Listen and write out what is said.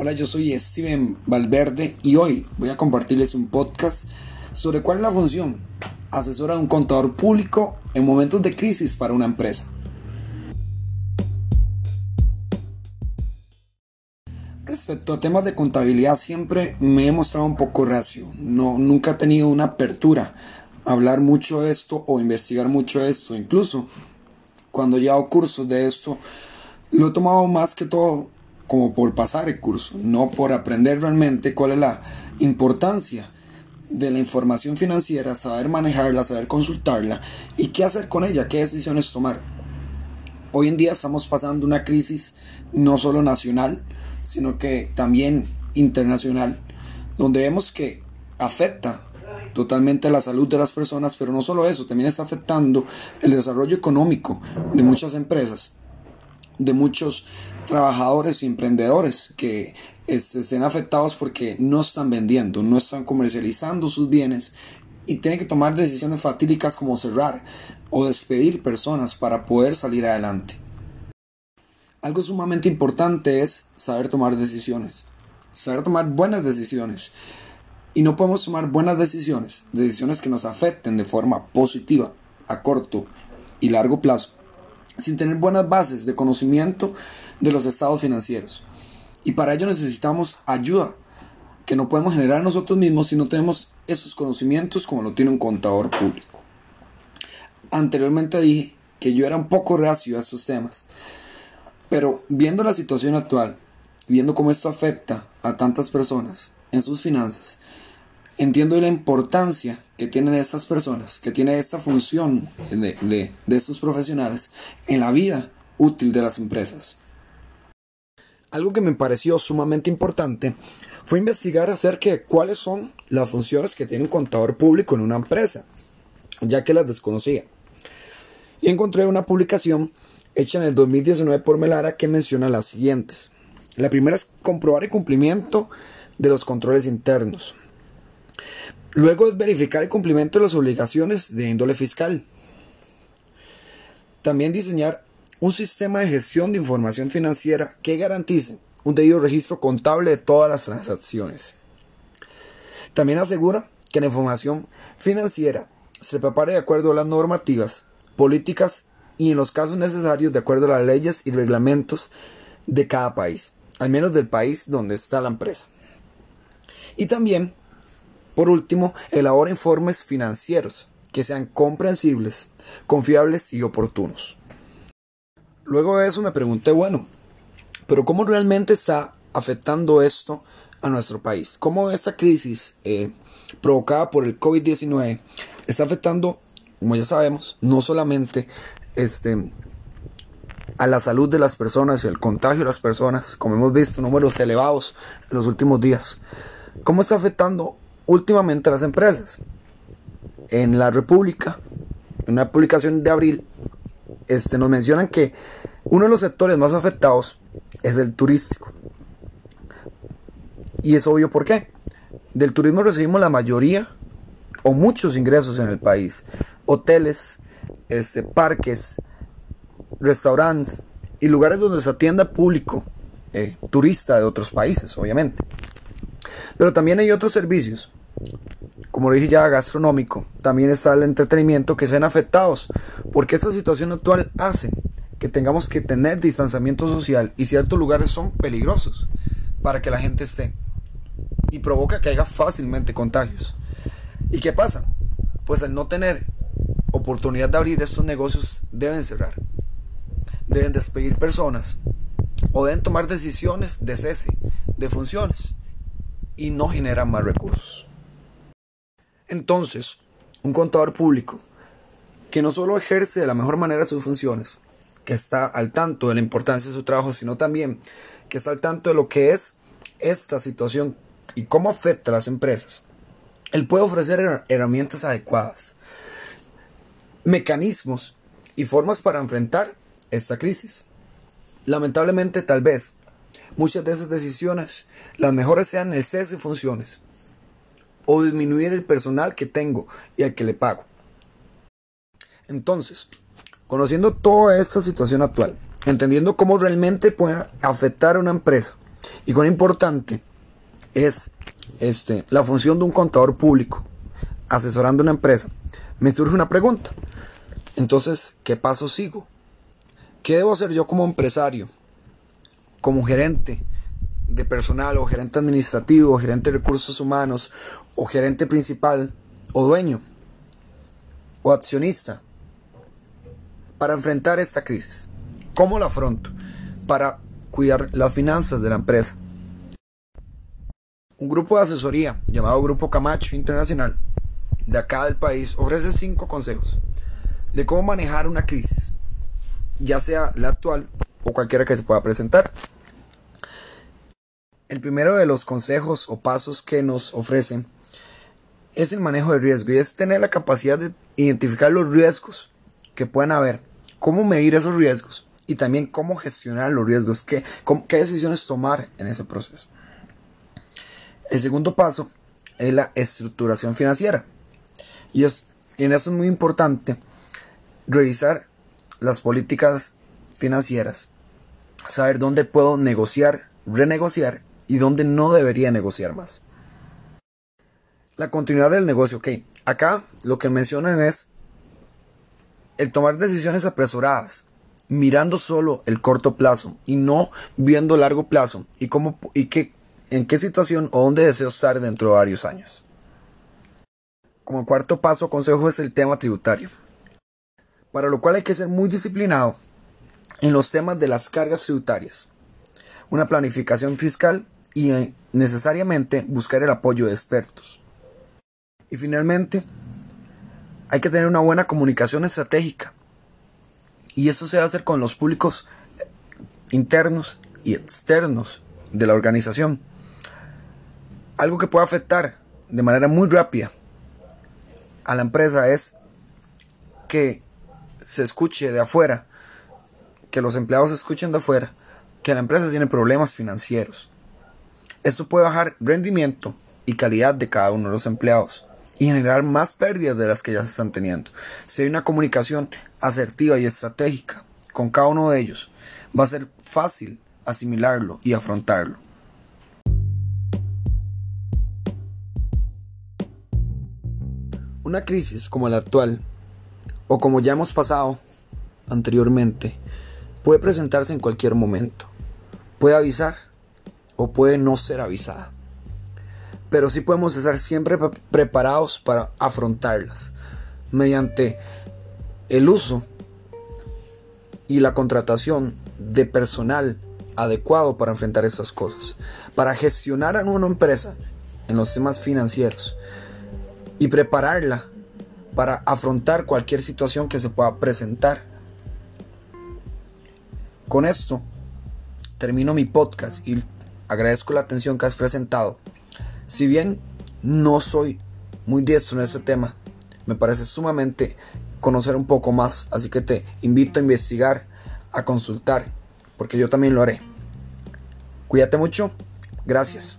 Hola, yo soy Steven Valverde y hoy voy a compartirles un podcast sobre cuál es la función asesora de un contador público en momentos de crisis para una empresa. Respecto a temas de contabilidad siempre me he mostrado un poco reacio, no, nunca he tenido una apertura a hablar mucho de esto o investigar mucho de esto, incluso cuando he hago cursos de esto, lo he tomado más que todo como por pasar el curso, no por aprender realmente cuál es la importancia de la información financiera, saber manejarla, saber consultarla y qué hacer con ella, qué decisiones tomar. Hoy en día estamos pasando una crisis no solo nacional, sino que también internacional, donde vemos que afecta totalmente la salud de las personas, pero no solo eso, también está afectando el desarrollo económico de muchas empresas de muchos trabajadores y emprendedores que este, estén afectados porque no están vendiendo, no están comercializando sus bienes y tienen que tomar decisiones fatídicas como cerrar o despedir personas para poder salir adelante. Algo sumamente importante es saber tomar decisiones, saber tomar buenas decisiones. Y no podemos tomar buenas decisiones, decisiones que nos afecten de forma positiva a corto y largo plazo, sin tener buenas bases de conocimiento de los estados financieros. Y para ello necesitamos ayuda que no podemos generar nosotros mismos si no tenemos esos conocimientos como lo tiene un contador público. Anteriormente dije que yo era un poco reacio a estos temas, pero viendo la situación actual, viendo cómo esto afecta a tantas personas en sus finanzas, entiendo la importancia que tienen estas personas, que tiene esta función de, estos profesionales en la vida útil de las empresas. Algo que me pareció sumamente importante fue investigar acerca de cuáles son las funciones que tiene un contador público en una empresa, ya que las desconocía. Y encontré una publicación hecha en el 2019 por Melara que menciona las siguientes. La primera es comprobar el cumplimiento de los controles internos. Luego es verificar el cumplimiento de las obligaciones de índole fiscal. También diseñar un sistema de gestión de información financiera que garantice un debido registro contable de todas las transacciones. También asegura que la información financiera se prepare de acuerdo a las normativas, políticas y en los casos necesarios de acuerdo a las leyes y reglamentos de cada país, al menos del país donde está la empresa. Y también por último, elabora informes financieros que sean comprensibles, confiables y oportunos. Luego de eso me pregunté, bueno, pero ¿cómo realmente está afectando esto a nuestro país? ¿Cómo esta crisis eh, provocada por el COVID-19 está afectando, como ya sabemos, no solamente este, a la salud de las personas y el contagio de las personas, como hemos visto, números elevados en los últimos días? ¿Cómo está afectando últimamente las empresas. En la República, en una publicación de abril, este, nos mencionan que uno de los sectores más afectados es el turístico. Y es obvio por qué. Del turismo recibimos la mayoría o muchos ingresos en el país. Hoteles, este, parques, restaurantes y lugares donde se atienda público eh, turista de otros países, obviamente. Pero también hay otros servicios como lo dije ya, gastronómico, también está el entretenimiento que sean afectados, porque esta situación actual hace que tengamos que tener distanciamiento social y ciertos lugares son peligrosos para que la gente esté y provoca que haya fácilmente contagios. ¿Y qué pasa? Pues al no tener oportunidad de abrir estos negocios deben cerrar, deben despedir personas o deben tomar decisiones de cese de funciones y no generan más recursos. Entonces, un contador público que no solo ejerce de la mejor manera sus funciones, que está al tanto de la importancia de su trabajo, sino también que está al tanto de lo que es esta situación y cómo afecta a las empresas. Él puede ofrecer herramientas adecuadas, mecanismos y formas para enfrentar esta crisis. Lamentablemente, tal vez, muchas de esas decisiones, las mejores sean el cese de funciones, o disminuir el personal que tengo y al que le pago. Entonces, conociendo toda esta situación actual, entendiendo cómo realmente puede afectar a una empresa y cuán importante es este, la función de un contador público asesorando una empresa, me surge una pregunta. Entonces, ¿qué paso sigo? ¿Qué debo hacer yo como empresario, como gerente de personal o gerente administrativo, o gerente de recursos humanos o gerente principal o dueño o accionista para enfrentar esta crisis? ¿Cómo la afronto? Para cuidar las finanzas de la empresa. Un grupo de asesoría llamado Grupo Camacho Internacional de acá del país ofrece cinco consejos de cómo manejar una crisis, ya sea la actual o cualquiera que se pueda presentar. El primero de los consejos o pasos que nos ofrecen es el manejo del riesgo y es tener la capacidad de identificar los riesgos que puedan haber, cómo medir esos riesgos y también cómo gestionar los riesgos, qué, qué decisiones tomar en ese proceso. El segundo paso es la estructuración financiera. Y, es, en eso es muy importante revisar las políticas financieras, saber dónde puedo negociar, renegociar y dónde no debería negociar más. La continuidad del negocio, ok. Acá lo que mencionan es el tomar decisiones apresuradas, mirando solo el corto plazo y no viendo largo plazo y cómo y qué en qué situación o dónde deseo estar dentro de varios años. Como cuarto paso consejo es el tema tributario, para lo cual hay que ser muy disciplinado en los temas de las cargas tributarias, una planificación fiscal y eh, necesariamente buscar el apoyo de expertos. Y finalmente, hay que tener una buena comunicación estratégica y eso se va a hacer con los públicos internos y externos de la organización. Algo que puede afectar de manera muy rápida a la empresa es que se escuche de afuera, que los empleados escuchen de afuera, que la empresa tiene problemas financieros. Esto puede bajar rendimiento y calidad de cada uno de los empleados y generar más pérdidas de las que ya se están teniendo. Si hay una comunicación asertiva y estratégica con cada uno de ellos, va a ser fácil asimilarlo y afrontarlo. Una crisis como la actual, o como ya hemos pasado anteriormente, puede presentarse en cualquier momento. Puede avisar o puede no ser avisada pero sí podemos estar siempre preparados para afrontarlas mediante el uso y la contratación de personal adecuado para enfrentar estas cosas, para gestionar a una empresa en los temas financieros y prepararla para afrontar cualquier situación que se pueda presentar. Con esto termino mi podcast y agradezco la atención que has presentado. Si bien no soy muy diestro en este tema, me parece sumamente conocer un poco más, así que te invito a investigar, a consultar, porque yo también lo haré. Cuídate mucho, gracias.